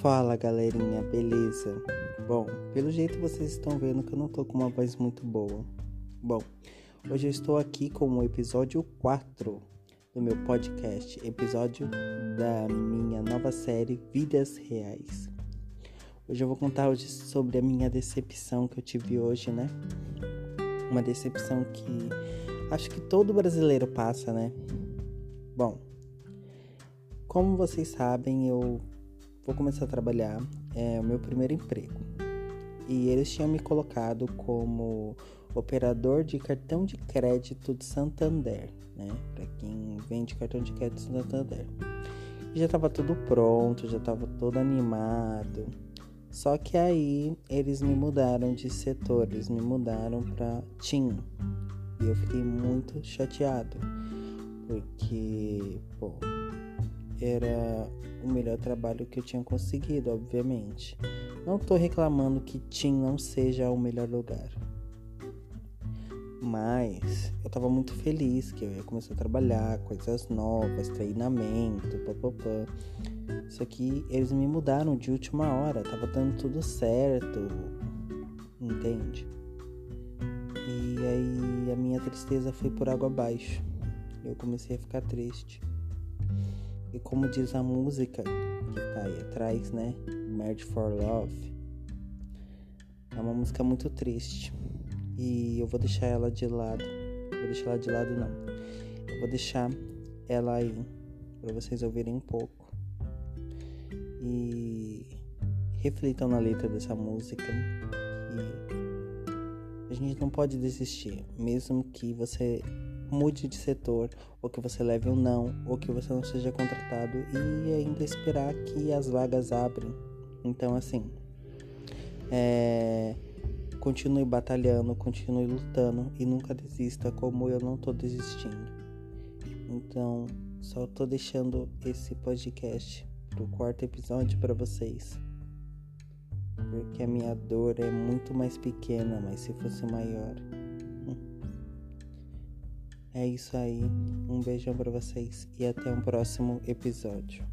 Fala galerinha, beleza? Bom, pelo jeito vocês estão vendo que eu não tô com uma voz muito boa. Bom, hoje eu estou aqui com o episódio 4 do meu podcast, episódio da minha nova série Vidas Reais. Hoje eu vou contar hoje sobre a minha decepção que eu tive hoje, né? Uma decepção que acho que todo brasileiro passa, né? Bom, como vocês sabem, eu vou começar a trabalhar, é o meu primeiro emprego. E eles tinham me colocado como operador de cartão de crédito de Santander, né? Para quem vende cartão de crédito de Santander. E já estava tudo pronto, já estava todo animado. Só que aí eles me mudaram de setor, eles me mudaram para TIM. E eu fiquei muito chateado, porque, pô, era o melhor trabalho que eu tinha conseguido, obviamente. Não tô reclamando que TIM não seja o melhor lugar. Mas eu tava muito feliz que eu ia começar a trabalhar, coisas novas, treinamento, papapá. Isso aqui eles me mudaram de última hora, tava dando tudo certo, entende? E aí a minha tristeza foi por água abaixo. Eu comecei a ficar triste. E como diz a música que tá aí atrás, né? Marriage for Love. É uma música muito triste. E eu vou deixar ela de lado. Vou deixar ela de lado não. Eu vou deixar ela aí para vocês ouvirem um pouco. E reflitam na letra dessa música que a gente não pode desistir, mesmo que você mude de setor, ou que você leve um não, ou que você não seja contratado e ainda esperar que as vagas abrem. Então, assim, é, continue batalhando, continue lutando e nunca desista, como eu não tô desistindo. Então, só tô deixando esse podcast pro quarto episódio para vocês. Porque a minha dor é muito mais pequena, mas se fosse maior. É isso aí. Um beijão para vocês e até um próximo episódio.